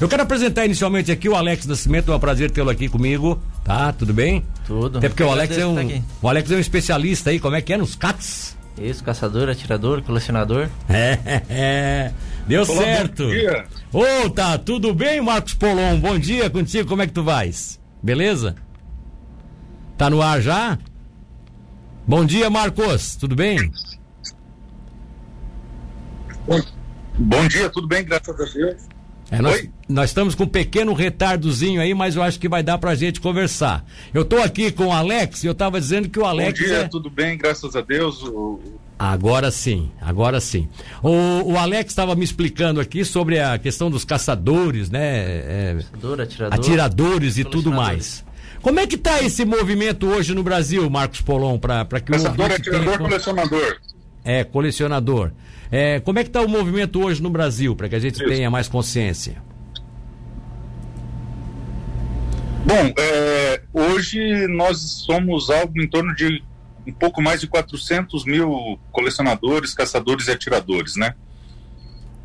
Eu quero apresentar inicialmente aqui o Alex Nascimento, é um prazer tê-lo aqui comigo, tá? Tudo bem? Tudo. Até porque o Alex é um, o Alex é um especialista aí, como é que é nos CATs? Isso, caçador, atirador, colecionador. É, é. Deu Olá, certo. Bom dia. Ô, oh, tá, tudo bem, Marcos Polon? Bom dia contigo, como é que tu vais? Beleza? Tá no ar já? Bom dia, Marcos, tudo bem? Bom, bom dia, tudo bem, graças a Deus. É, nós, nós, estamos com um pequeno retardozinho aí, mas eu acho que vai dar pra gente conversar. Eu tô aqui com o Alex e eu tava dizendo que o Alex. Bom dia, é... tudo bem, graças a Deus. O... Agora sim, agora sim. O, o Alex estava me explicando aqui sobre a questão dos caçadores, né? É, Caçador, atirador, atiradores e tudo mais. Como é que está esse movimento hoje no Brasil, Marcos Polon, para que Caçador, atirador, tenha... colecionador. É, colecionador. É, como é que está o movimento hoje no Brasil, para que a gente Isso. tenha mais consciência? Bom, é, hoje nós somos algo em torno de um pouco mais de 400 mil colecionadores, caçadores e atiradores, né?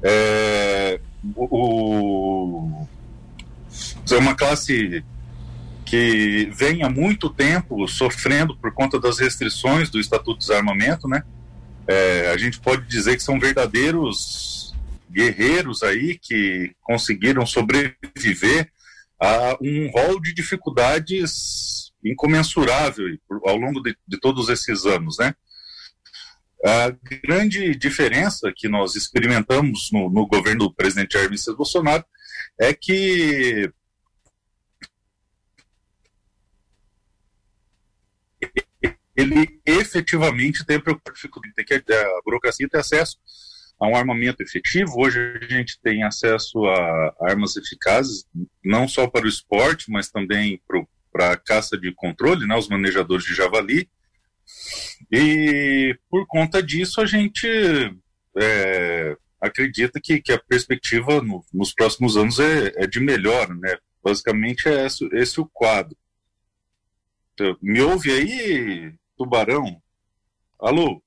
É, o, é uma classe que vem há muito tempo sofrendo por conta das restrições do Estatuto de Desarmamento, né? É, a gente pode dizer que são verdadeiros guerreiros aí que conseguiram sobreviver a um rol de dificuldades incomensurável ao longo de, de todos esses anos, né? A grande diferença que nós experimentamos no, no governo do presidente Jair Bolsonaro é que ele efetivamente tem dificuldade, tem que a burocracia ter acesso a um armamento efetivo. Hoje a gente tem acesso a armas eficazes, não só para o esporte, mas também para a caça de controle, né, os manejadores de javali. E por conta disso a gente é, acredita que, que a perspectiva no, nos próximos anos é, é de melhora, né? Basicamente é esse, esse o quadro. Me ouve aí, Tubarão. Alô?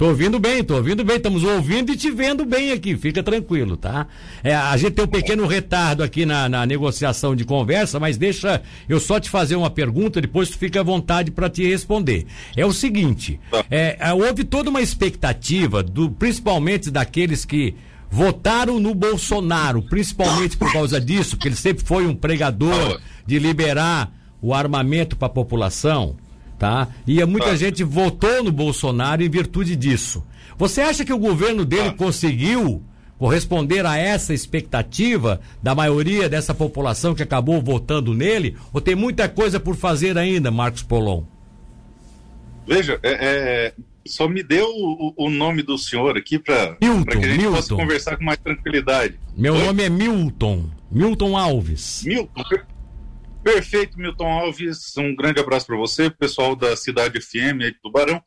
Tô ouvindo bem, tô ouvindo bem, estamos ouvindo e te vendo bem aqui, fica tranquilo, tá? É, a gente tem um pequeno retardo aqui na, na, negociação de conversa, mas deixa eu só te fazer uma pergunta, depois tu fica à vontade para te responder. É o seguinte, tá. é, é, houve toda uma expectativa, do, principalmente daqueles que votaram no Bolsonaro, principalmente por causa disso, porque ele sempre foi um pregador de liberar o armamento para a população tá? E muita ah. gente votou no Bolsonaro em virtude disso. Você acha que o governo dele conseguiu corresponder a essa expectativa da maioria dessa população que acabou votando nele? Ou tem muita coisa por fazer ainda, Marcos Polon? Veja, é, é, só me deu o, o, nome do senhor aqui para que a gente Milton. possa conversar com mais tranquilidade. Meu Oi? nome é Milton. Milton Alves. Milton, Perfeito, Milton Alves. Um grande abraço para você, pessoal da Cidade FM aí de Tubarão.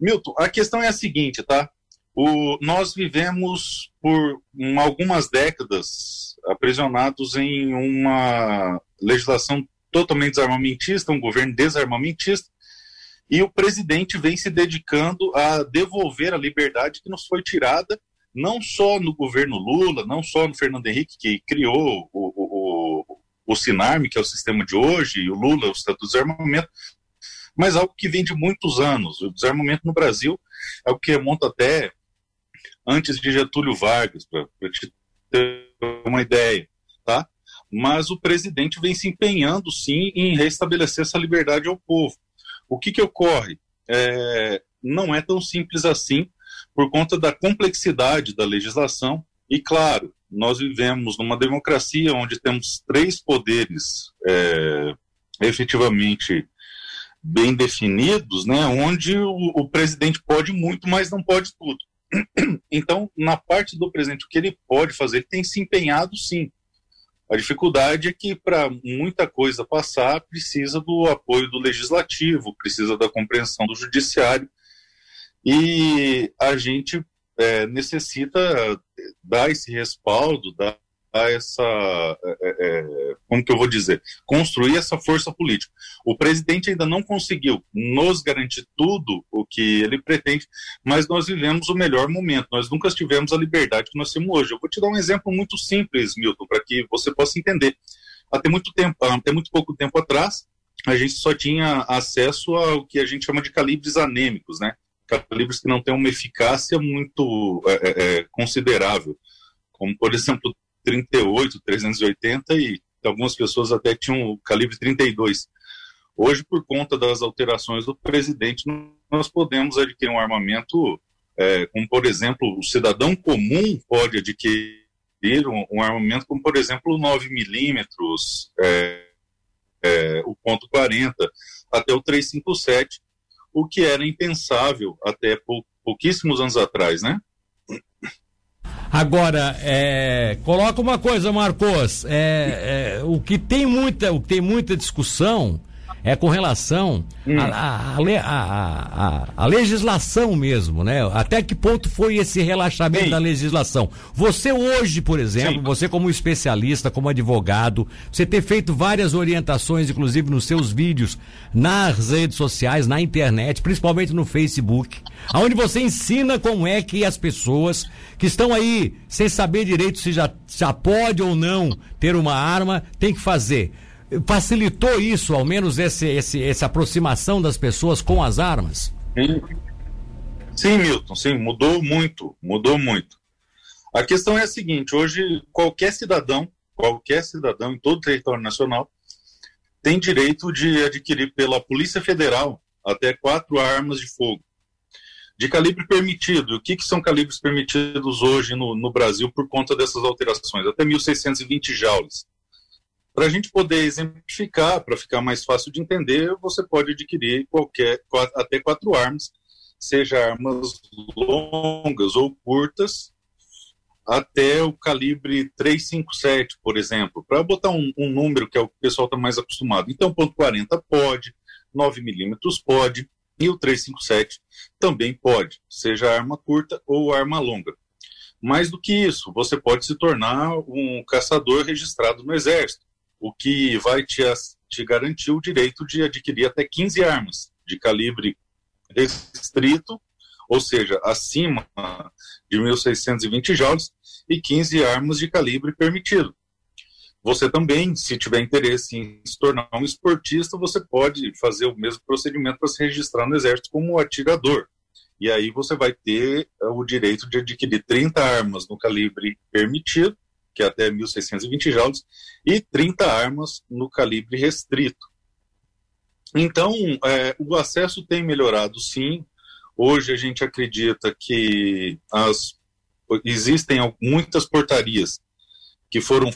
Milton, a questão é a seguinte, tá? O, nós vivemos por um, algumas décadas aprisionados em uma legislação totalmente desarmamentista, um governo desarmamentista, e o presidente vem se dedicando a devolver a liberdade que nos foi tirada, não só no governo Lula, não só no Fernando Henrique, que criou o, o Sinarme, que é o sistema de hoje, e o Lula, o Estatuto do Desarmamento, mas algo que vem de muitos anos. O desarmamento no Brasil é o que remonta até antes de Getúlio Vargas, para te ter uma ideia, tá? Mas o presidente vem se empenhando, sim, em restabelecer essa liberdade ao povo. O que que ocorre? É, não é tão simples assim, por conta da complexidade da legislação, e claro, nós vivemos numa democracia onde temos três poderes é, efetivamente bem definidos, né, onde o, o, presidente pode muito, mas não pode tudo. Então, na parte do presidente, o que ele pode fazer, ele tem se empenhado sim. A dificuldade é que, para muita coisa passar, precisa do apoio do legislativo, precisa da compreensão do judiciário, e a gente é, necessita dar esse respaldo, dar essa, é, é, como que eu vou dizer, construir essa força política. O presidente ainda não conseguiu nos garantir tudo o que ele pretende, mas nós vivemos o melhor momento. Nós nunca tivemos a liberdade que nós temos hoje. Eu vou te dar um exemplo muito simples, Milton, para que você possa entender. Até muito tempo, até muito pouco tempo atrás, a gente só tinha acesso ao que a gente chama de calibres anêmicos, né? Calibres que não têm uma eficácia muito é, é, é considerável, como por exemplo 38, 380 e algumas pessoas até tinham o calibre 32. Hoje, por conta das alterações do presidente, nós podemos adquirir um armamento, é, como por exemplo, o cidadão comum pode adquirir um, um armamento como, por exemplo, o 9 milímetros, é, é, o ponto 40, até o 357, o que era impensável até pou, pouquíssimos anos atrás, né? Agora, é, coloca uma coisa, Marcos. É, é, o que tem muita, o que tem muita discussão é com relação hum. à legislação mesmo, né? Até que ponto foi esse relaxamento Sim. da legislação? Você hoje, por exemplo, Sim. você como especialista, como advogado, você ter feito várias orientações, inclusive nos seus vídeos, nas redes sociais, na internet, principalmente no Facebook, onde você ensina como é que as pessoas que estão aí sem saber direito se já, já pode ou não ter uma arma, tem que fazer facilitou isso, ao menos esse, esse, essa aproximação das pessoas com as armas? Sim. sim, Milton, sim, mudou muito, mudou muito. A questão é a seguinte: hoje qualquer cidadão, qualquer cidadão em todo o território nacional tem direito de adquirir pela Polícia Federal até quatro armas de fogo de calibre permitido. O que, que são calibres permitidos hoje no, no Brasil por conta dessas alterações? Até 1.620 joules. Para a gente poder exemplificar, para ficar mais fácil de entender, você pode adquirir qualquer até quatro armas, seja armas longas ou curtas, até o calibre 357, por exemplo, para botar um, um, número que é o que o pessoal está mais acostumado. Então, ponto .40 pode, 9 milímetros pode, e o 357 também pode, seja arma curta ou arma longa. Mais do que isso, você pode se tornar um caçador registrado no Exército o que vai te, te garantir o direito de adquirir até 15 armas de calibre restrito, ou seja, acima de 1.620 joules, e 15 armas de calibre permitido. Você também, se tiver interesse em se tornar um esportista, você pode fazer o mesmo procedimento para se registrar no Exército como atirador. E aí você vai ter o direito de adquirir 30 armas no calibre permitido que é até 1.620 joules, e 30 armas no calibre restrito. Então, é, o acesso tem melhorado sim. Hoje a gente acredita que as, existem muitas portarias que foram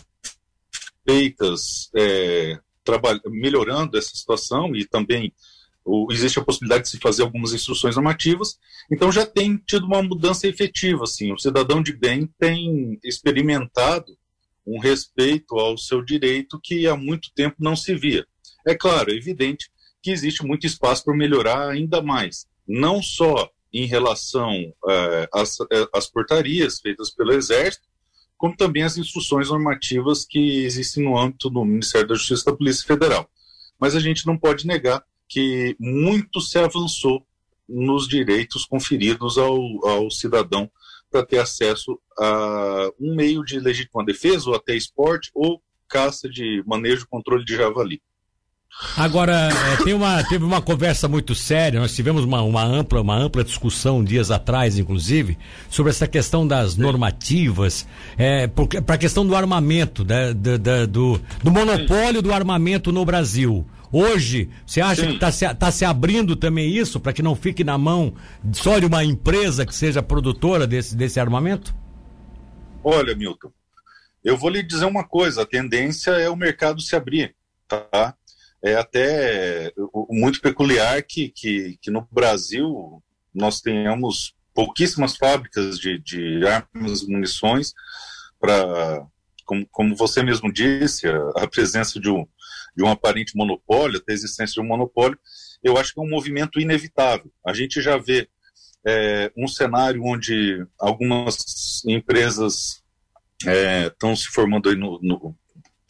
feitas é, melhorando essa situação e também existe a possibilidade de se fazer algumas instruções normativas, então já tem tido uma mudança efetiva, assim, o cidadão de bem tem experimentado um respeito ao seu direito que há muito tempo não se via. É claro, é evidente que existe muito espaço para melhorar ainda mais, não só em relação uh, às, eh, às portarias feitas pelo Exército, como também as instruções normativas que existem no âmbito do Ministério da Justiça e da Polícia Federal. Mas a gente não pode negar que muito se avançou nos direitos conferidos ao, ao cidadão para ter acesso a um meio de legítima defesa, ou até esporte, ou caça de manejo e controle de javali. Agora, é, tem uma, teve uma conversa muito séria, nós tivemos uma, uma, ampla, uma ampla discussão dias atrás, inclusive, sobre essa questão das normativas, é, para a questão do armamento, da, da, da, do, do monopólio do armamento no Brasil. Hoje, você acha Sim. que está se, tá se abrindo também isso para que não fique na mão só de uma empresa que seja produtora desse, desse armamento? Olha, Milton, eu vou lhe dizer uma coisa: a tendência é o mercado se abrir, tá? É até muito peculiar que, que, que no Brasil nós tenhamos pouquíssimas fábricas de, de armas e munições para, como, como você mesmo disse, a, a presença de um, de um aparente monopólio, até a existência de um monopólio, eu acho que é um movimento inevitável. A gente já vê é, um cenário onde algumas empresas estão é, se formando aí no, no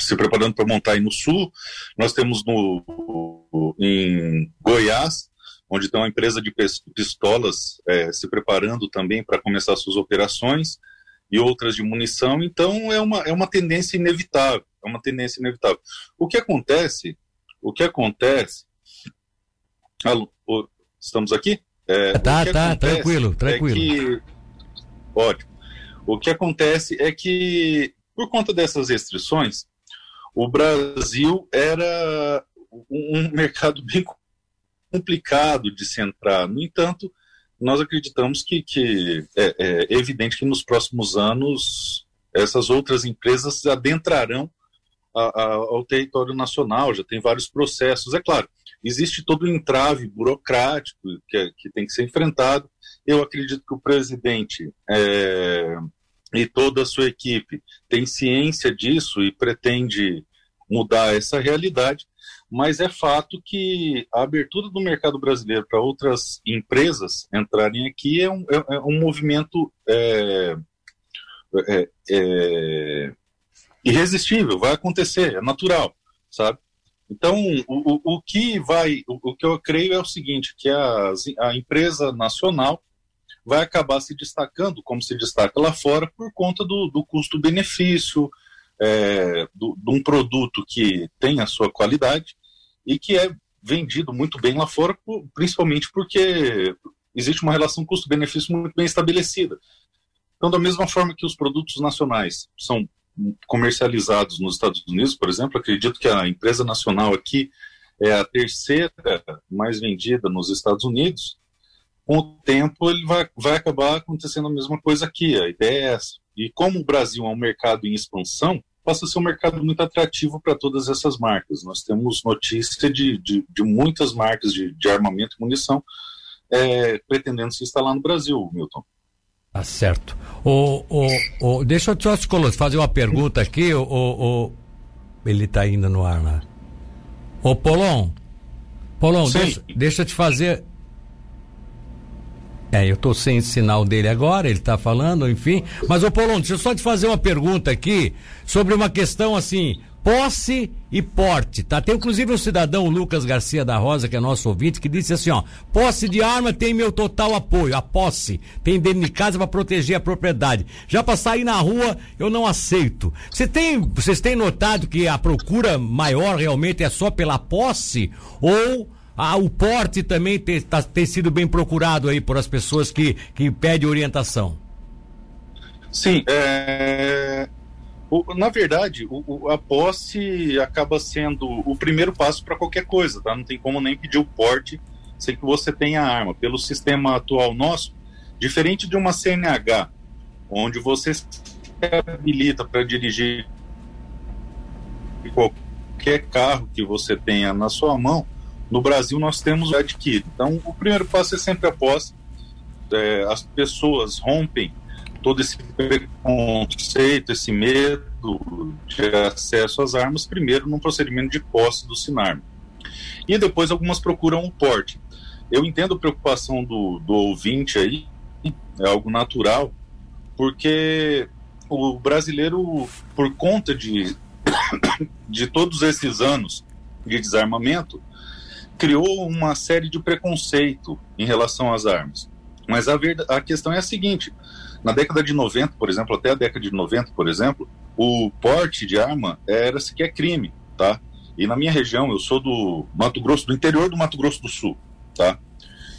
se preparando para montar aí no sul. Nós temos no, em Goiás, onde tem uma empresa de pistolas é, se preparando também para começar suas operações e outras de munição. Então é uma, é uma tendência inevitável. É uma tendência inevitável. O que acontece? O que acontece? Alô, estamos aqui? É, tá, tá, tranquilo, tranquilo. É que, ótimo. O que acontece é que, por conta dessas restrições, o Brasil era um mercado bem complicado de se entrar. No entanto, nós acreditamos que, que é, é, evidente que nos próximos anos essas outras empresas adentrarão a, a, ao território nacional, já tem vários processos. É claro, existe todo um entrave burocrático que, é, que tem que ser enfrentado. Eu acredito que o presidente é, e toda a sua equipe tem ciência disso e pretende mudar essa realidade, mas é fato que a abertura do mercado brasileiro para outras empresas entrarem aqui é um, é, é um movimento é, é, é, irresistível, vai acontecer, é natural, sabe? Então, o, o, o que vai, o, o, que eu creio é o seguinte, que a, a empresa nacional vai acabar se destacando, como se destaca lá fora, por conta do, do custo-benefício, é, de um produto que tem a sua qualidade e que é vendido muito bem lá fora, principalmente porque existe uma relação custo-benefício muito bem estabelecida. Então, da mesma forma que os produtos nacionais são comercializados nos Estados Unidos, por exemplo, acredito que a empresa nacional aqui é a terceira mais vendida nos Estados Unidos. Com o tempo, ele vai, vai acabar acontecendo a mesma coisa aqui. A ideia é essa. E como o Brasil é um mercado em expansão, passa a ser um mercado muito atrativo para todas essas marcas. Nós temos notícia de, de, de muitas marcas de, de, armamento e munição é, pretendendo se instalar no Brasil, Milton. Tá certo. O, o, o, deixa eu só fazer uma pergunta aqui. O, o, ele está ainda no ar lá. Ô Polon, Polon, deixa, deixa eu te fazer. É, eu tô sem sinal dele agora, ele tá falando, enfim. Mas, ô Polon, deixa eu só te fazer uma pergunta aqui sobre uma questão assim, posse e porte, tá? Tem inclusive um cidadão, Lucas Garcia da Rosa, que é nosso ouvinte, que disse assim, ó, posse de arma tem meu total apoio, a posse tem dentro de casa para proteger a propriedade. Já para sair na rua, eu não aceito. Você tem, vocês têm notado que a procura maior realmente é só pela posse ou o porte também tem, tá, tem sido bem procurado aí por as pessoas que, que pedem orientação. Sim, é... o, na verdade, o, a posse acaba sendo o primeiro passo para qualquer coisa, tá? Não tem como nem pedir o porte sem que você tenha arma. Pelo sistema atual nosso, diferente de uma CNH, onde você se habilita para dirigir qualquer carro que você tenha na sua mão, no Brasil, nós temos adquirido. Então, o primeiro passo é sempre a posse. É, as pessoas rompem todo esse preconceito, esse medo de acesso às armas, primeiro num procedimento de posse do Sinarme. E depois algumas procuram o porte. Eu entendo a preocupação do, do ouvinte aí, é algo natural, porque o brasileiro, por conta de, de todos esses anos de desarmamento, criou uma série de preconceito em relação às armas. Mas a, verdade, a questão é a seguinte: na década de 90, por exemplo, até a década de 90, por exemplo, o porte de arma era sequer crime, tá? E na minha região, eu sou do Mato Grosso, do interior do Mato Grosso do Sul, tá?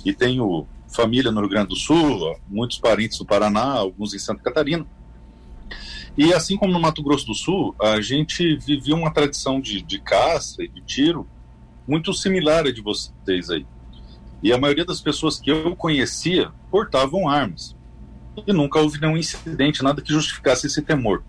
E tenho família no Rio Grande do Sul, muitos parentes no Paraná, alguns em Santa Catarina. E assim como no Mato Grosso do Sul, a gente vivia uma tradição de, de caça e de tiro muito similar a de vocês aí. E a maioria das pessoas que eu conhecia portavam armas. E nunca houve nenhum incidente, nada que justificasse esse temor.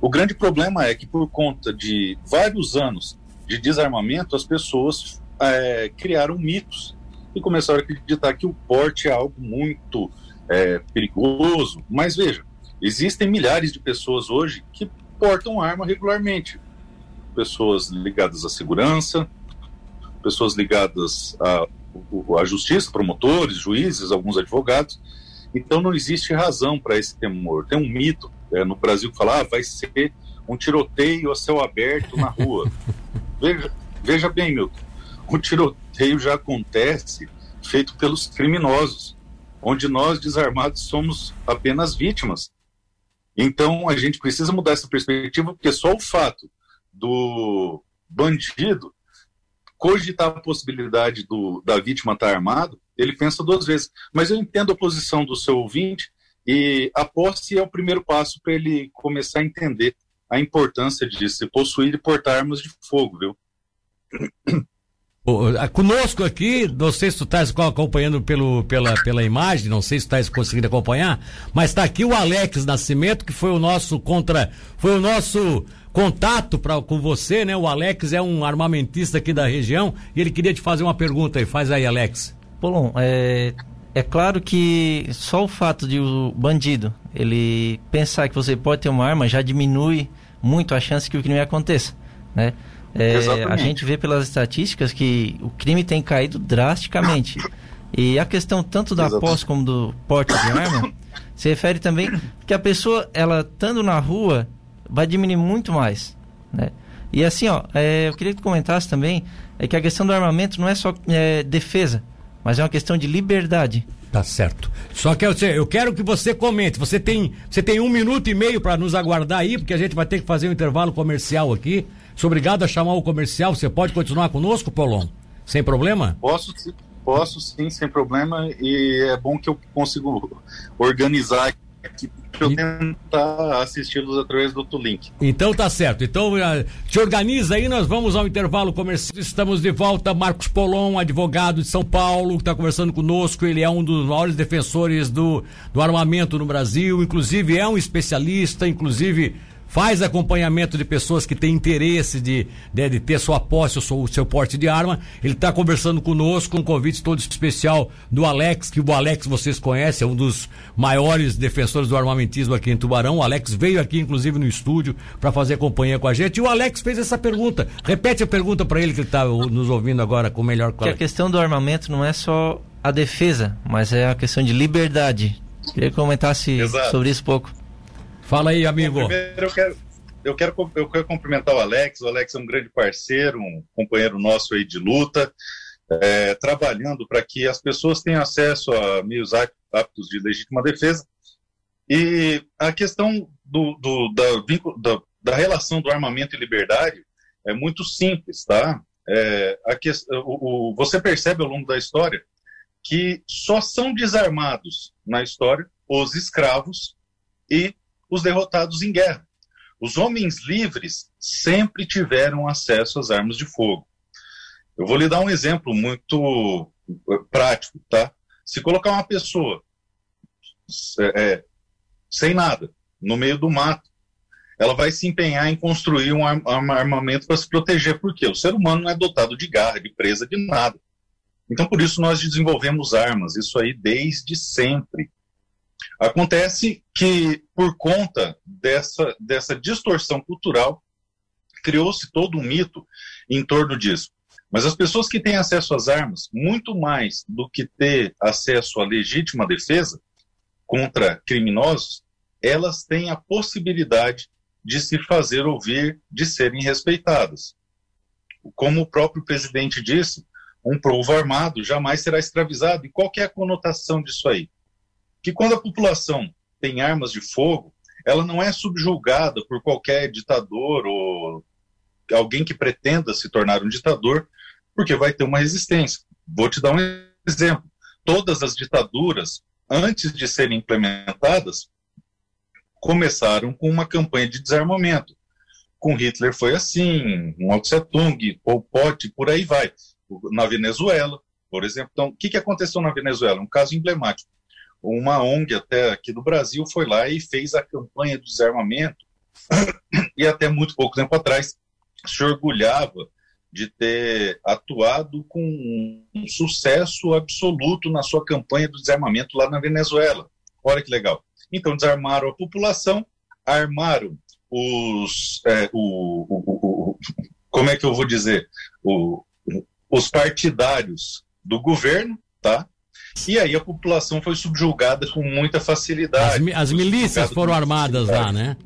O grande problema é que, por conta de vários anos de desarmamento, as pessoas é, criaram mitos e começaram a acreditar que o porte é algo muito é, perigoso. Mas veja, existem milhares de pessoas hoje que portam arma regularmente. Pessoas ligadas à segurança, pessoas ligadas à justiça, promotores, juízes, alguns advogados. Então não existe razão para esse temor. Tem um mito é, no Brasil que fala, ah, vai ser um tiroteio a céu aberto na rua. veja, veja bem, Milton, o tiroteio já acontece feito pelos criminosos, onde nós desarmados somos apenas vítimas. Então a gente precisa mudar essa perspectiva, porque só o fato do bandido cogitar a possibilidade do, da vítima estar armado, ele pensa duas vezes. Mas eu entendo a posição do seu ouvinte e a posse é o primeiro passo para ele começar a entender a importância de se possuir e portar armas de fogo, viu? Conosco aqui, não sei se tu estás acompanhando pelo, pela, pela imagem, não sei se tu estás conseguindo acompanhar, mas está aqui o Alex Nascimento, que foi o nosso contra, foi o nosso contato pra, com você, né? O Alex é um armamentista aqui da região e ele queria te fazer uma pergunta aí. Faz aí, Alex. Bom, é, é claro que só o fato de o bandido ele pensar que você pode ter uma arma já diminui muito a chance que o crime aconteça, né? É, a gente vê pelas estatísticas que o crime tem caído drasticamente. E a questão tanto da posse como do porte de arma se refere também que a pessoa, ela estando na rua, vai diminuir muito mais, né? E assim, ó, é, eu queria que tu comentasse também é que a questão do armamento não é só é, defesa, mas é uma questão de liberdade. Tá certo. Só que eu, eu quero que você comente. Você tem, você tem um minuto e meio para nos aguardar aí, porque a gente vai ter que fazer um intervalo comercial aqui. Sou obrigado a chamar o comercial. Você pode continuar conosco, Polon? Sem problema? Posso, posso sim, sem problema. E é bom que eu consigo organizar aqui para eu tentar assisti-los através do outro link. Então tá certo. Então uh, te organiza aí, nós vamos ao intervalo comercial. Estamos de volta. Marcos Polon, advogado de São Paulo, que está conversando conosco. Ele é um dos maiores defensores do, do armamento no Brasil, inclusive é um especialista, inclusive faz acompanhamento de pessoas que têm interesse de, de, de ter sua posse, o seu, o seu porte de arma. Ele está conversando conosco, um convite todo especial do Alex, que o Alex vocês conhecem, é um dos maiores defensores do armamentismo aqui em Tubarão. O Alex veio aqui, inclusive, no estúdio para fazer companhia com a gente. E o Alex fez essa pergunta. Repete a pergunta para ele que ele está nos ouvindo agora com melhor qualidade. Que a questão do armamento não é só a defesa, mas é a questão de liberdade. Queria que comentasse Exato. sobre isso um pouco. Fala aí, amigo. Bom, primeiro eu quero, eu quero, eu quero cumprimentar o Alex. O Alex é um grande parceiro, um companheiro nosso aí de luta, é, trabalhando para que as pessoas tenham acesso a meios aptos de legítima defesa. E a questão do, do da, da, da, relação do armamento e liberdade é muito simples, tá? É, a que, o, o, você percebe ao longo da história que só são desarmados na história os escravos e os derrotados em guerra. Os homens livres sempre tiveram acesso às armas de fogo. Eu vou lhe dar um exemplo muito eh, prático, tá? Se colocar uma pessoa é, sem nada, no meio do mato, ela vai se empenhar em construir um armamento para se proteger, porque o ser humano não é dotado de garra, de presa, de nada. Então, por isso, nós desenvolvemos armas, isso aí desde sempre. Acontece que, por conta dessa, dessa distorção cultural, criou-se todo um mito em torno disso. Mas as pessoas que têm acesso às armas, muito mais do que ter acesso à legítima defesa contra criminosos, elas têm a possibilidade de se fazer ouvir, de serem respeitadas. Como o próprio presidente disse, um povo armado jamais será escravizado. E qual é a conotação disso aí? Que quando a população tem armas de fogo, ela não é subjulgada por qualquer ditador ou alguém que pretenda se tornar um ditador, porque vai ter uma resistência. Vou te dar um exemplo. Todas as ditaduras, antes de serem implementadas, começaram com uma campanha de desarmamento. Com Hitler foi assim, Mao Tse Tung, Pol Pot, por aí vai. Na Venezuela, por exemplo. Então, o que, que aconteceu na Venezuela? Um caso emblemático uma ONG até aqui do Brasil foi lá e fez a campanha do desarmamento e até muito pouco tempo atrás se orgulhava de ter atuado com um sucesso absoluto na sua campanha do desarmamento lá na Venezuela. Olha que legal. Então desarmaram a população, armaram os é, o, o, o, como é que eu vou dizer os partidários do governo, tá? E aí a população foi subjugada com muita facilidade. As, as milícias foram armadas lá, né?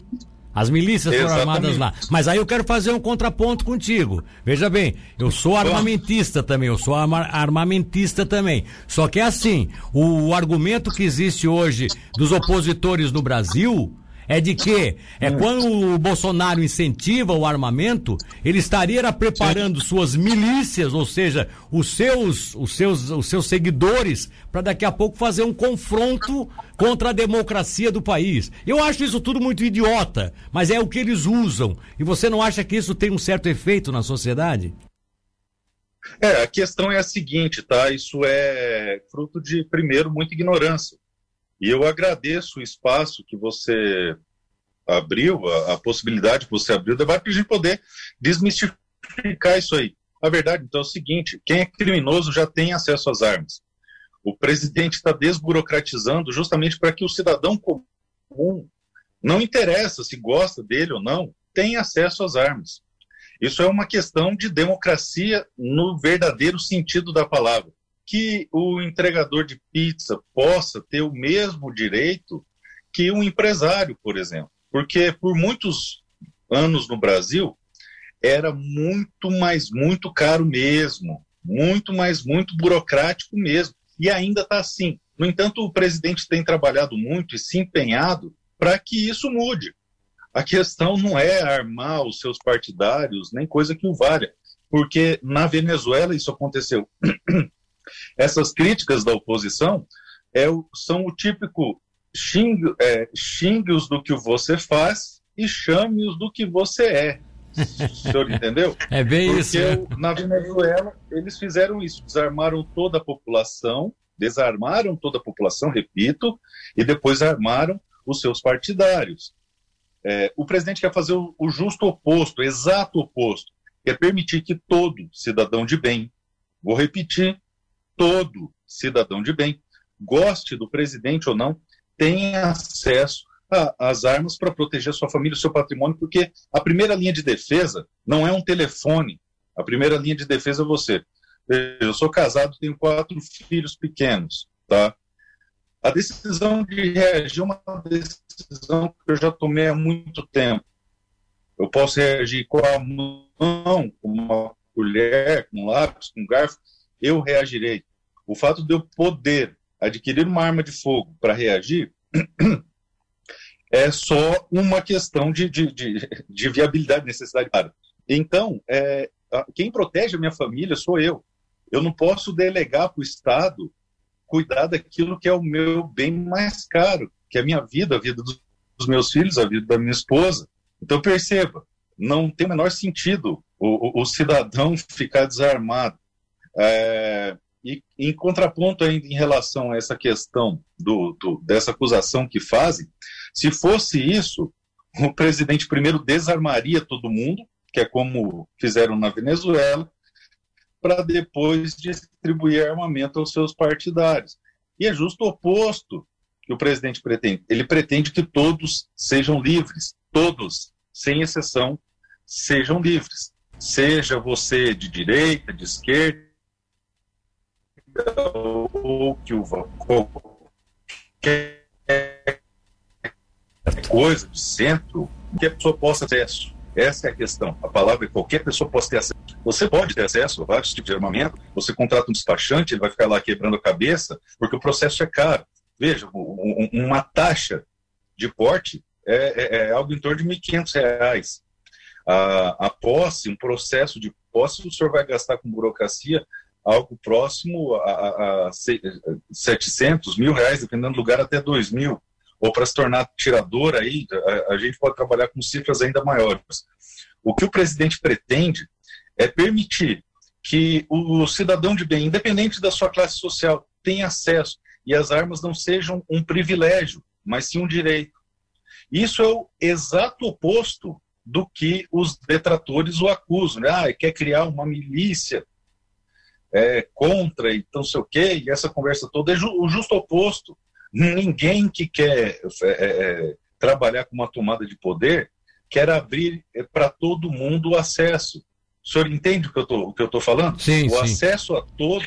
As milícias foram armadas lá. Mas aí eu quero fazer um contraponto contigo. Veja bem, eu sou armamentista também, eu sou armamentista também. Só que é assim, o argumento que existe hoje dos opositores no Brasil é de que é hum. quando o Bolsonaro incentiva o armamento, ele estaria preparando Sim. suas milícias, ou seja, os seus, os seus, os seus seguidores, para daqui a pouco fazer um confronto contra a democracia do país. Eu acho isso tudo muito idiota, mas é o que eles usam. E você não acha que isso tem um certo efeito na sociedade? É, a questão é a seguinte, tá? Isso é fruto de, primeiro, muita ignorância. E eu agradeço o espaço que você abriu, a, a possibilidade que você abriu, para a gente poder desmistificar isso aí. A verdade, então, é o seguinte: quem é criminoso já tem acesso às armas. O presidente está desburocratizando justamente para que o cidadão comum, não interessa se gosta dele ou não, tenha acesso às armas. Isso é uma questão de democracia no verdadeiro sentido da palavra que o entregador de pizza possa ter o mesmo direito que um empresário, por exemplo. Porque por muitos anos no Brasil era muito mais, muito caro mesmo, muito mais, muito burocrático mesmo. E ainda está assim. No entanto, o presidente tem trabalhado muito e se empenhado para que isso mude. A questão não é armar os seus partidários, nem coisa que o valha, porque na Venezuela isso aconteceu Essas críticas da oposição é, são o típico xingue, é, xingue-os do que você faz e chame-os do que você é. O senhor entendeu? É bem Porque isso. Porque na Venezuela eles fizeram isso, desarmaram toda a população, desarmaram toda a população, repito, e depois armaram os seus partidários. É, o presidente quer fazer o, o justo oposto, o exato oposto, quer permitir que todo cidadão de bem, vou repetir, todo cidadão de bem, goste do presidente ou não, tenha acesso às armas para proteger sua família e seu patrimônio, porque a primeira linha de defesa não é um telefone. A primeira linha de defesa é você. Eu sou casado, tenho quatro filhos pequenos, tá? A decisão de reagir é uma decisão que eu já tomei há muito tempo. Eu posso reagir com a mão, com uma colher, com um lápis, com um garfo, eu reagirei. O fato de eu poder adquirir uma arma de fogo para reagir é só uma questão de, de, de, de viabilidade, necessidade. Então, é, quem protege a minha família sou eu. Eu não posso delegar para o Estado cuidar daquilo que é o meu bem mais caro, que é a minha vida, a vida dos, meus filhos, a vida da minha esposa. Então, perceba, não tem o menor sentido o, o, o cidadão ficar desarmado. É, e em contraponto ainda em relação a essa questão do, do, dessa acusação que fazem, se fosse isso, o presidente primeiro desarmaria todo mundo, que é como fizeram na Venezuela, para depois distribuir armamento aos seus partidários. E é justo o oposto que o presidente pretende. Ele pretende que todos sejam livres, todos, sem exceção, sejam livres. Seja você de direita, de esquerda, ou que o qualquer coisa de centro que a pessoa possa ter acesso. Essa é a questão. A palavra é qualquer pessoa possa ter acesso. Você pode ter acesso a vários tipos de armamento. Você contrata um despachante, ele vai ficar lá quebrando a cabeça, porque o processo é caro. Veja, uma taxa de porte é, é, é algo em torno de R$ 1.500. A, a posse, um processo de posse, o senhor vai gastar com burocracia algo próximo a, a, a 700 mil reais, dependendo do lugar, até 2 mil. Ou para se tornar tirador, aí, a, a gente pode trabalhar com cifras ainda maiores. O que o presidente pretende é permitir que o cidadão de bem, independente da sua classe social, tenha acesso e as armas não sejam um privilégio, mas sim um direito. Isso é o exato oposto do que os detratores o acusam. Né? Ah, quer criar uma milícia é, contra e não sei o quê, e essa conversa toda é ju o justo oposto. Ninguém que quer é, é, trabalhar com uma tomada de poder quer abrir é, para todo mundo o acesso. O senhor entende o que eu tô, estou falando? Sim, o sim. acesso a todos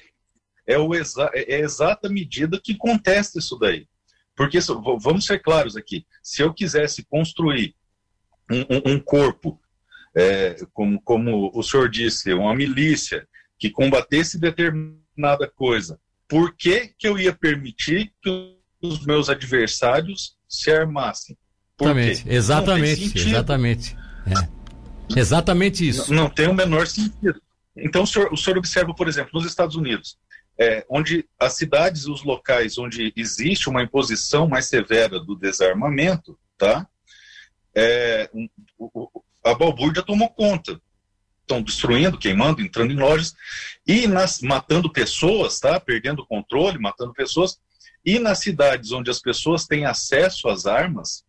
é, o exa é a exata medida que contesta isso daí. Porque, vamos ser claros aqui, se eu quisesse construir um, um, um corpo, é, como, como o senhor disse, uma milícia, que combatesse determinada coisa, por que, que eu ia permitir que os meus adversários se armassem? Exatamente, exatamente, exatamente. É. Exatamente isso. Não, não, tem o menor sentido. Então, o senhor, o senhor observa, por exemplo, nos Estados Unidos, é, onde as cidades e os locais onde existe uma imposição mais severa do desarmamento, tá? É, a balbúrdia tomou conta. Estão destruindo, queimando, entrando em lojas e nas, matando pessoas, tá? Perdendo o controle, matando pessoas. E nas cidades onde as pessoas têm acesso às armas,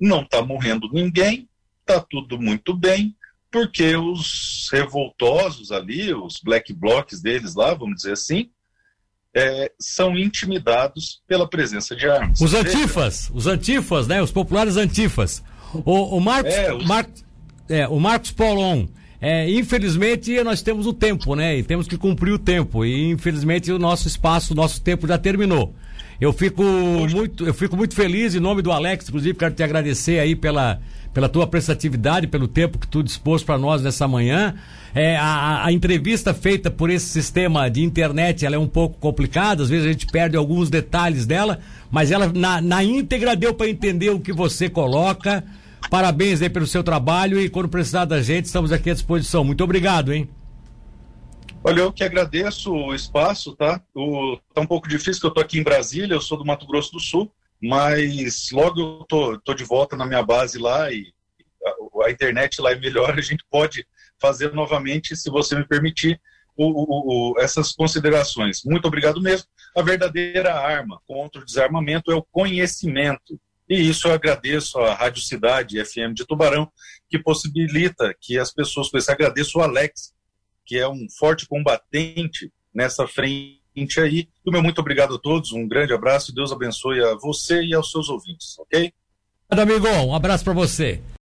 não está morrendo ninguém, está tudo muito bem, porque os revoltosos ali, os black blocs deles lá, vamos dizer assim, é, são intimidados pela presença de armas. Os antifas, os antifas, né? Os populares antifas. O, o Marcos, é, os... Mar, é, o Marcos Paulon, é, infelizmente nós temos o tempo, né? E temos que cumprir o tempo. E infelizmente o nosso espaço, o nosso tempo já terminou. Eu fico muito, eu fico muito feliz em nome do Alex, inclusive quero te agradecer aí pela pela tua prestatividade, pelo tempo que tu dispôs para nós nessa manhã. É, a, a, entrevista feita por esse sistema de internet ela é um pouco complicada, às vezes a gente perde alguns detalhes dela, mas ela na, na íntegra deu para entender o que você coloca. Parabéns aí pelo seu trabalho e quando precisar da gente, estamos aqui à disposição. Muito obrigado, hein? Olha, eu que agradeço o espaço, tá? O, tá um pouco difícil que eu tô aqui em Brasília, eu sou do Mato Grosso do Sul mas logo eu tô, tô de volta na minha base lá e a, a, internet lá é melhor, a gente pode fazer novamente, se você me permitir, o, o, essas considerações. Muito obrigado mesmo. A verdadeira arma contra o desarmamento é o conhecimento. E isso eu agradeço à Rádio Cidade FM de Tubarão, que possibilita que as pessoas conheçam. Agradeço o Alex, que é um forte combatente nessa frente aí. E meu muito obrigado a todos, um grande abraço, Deus abençoe a você e aos seus ouvintes, ok? Obrigado, amigo, um abraço para você.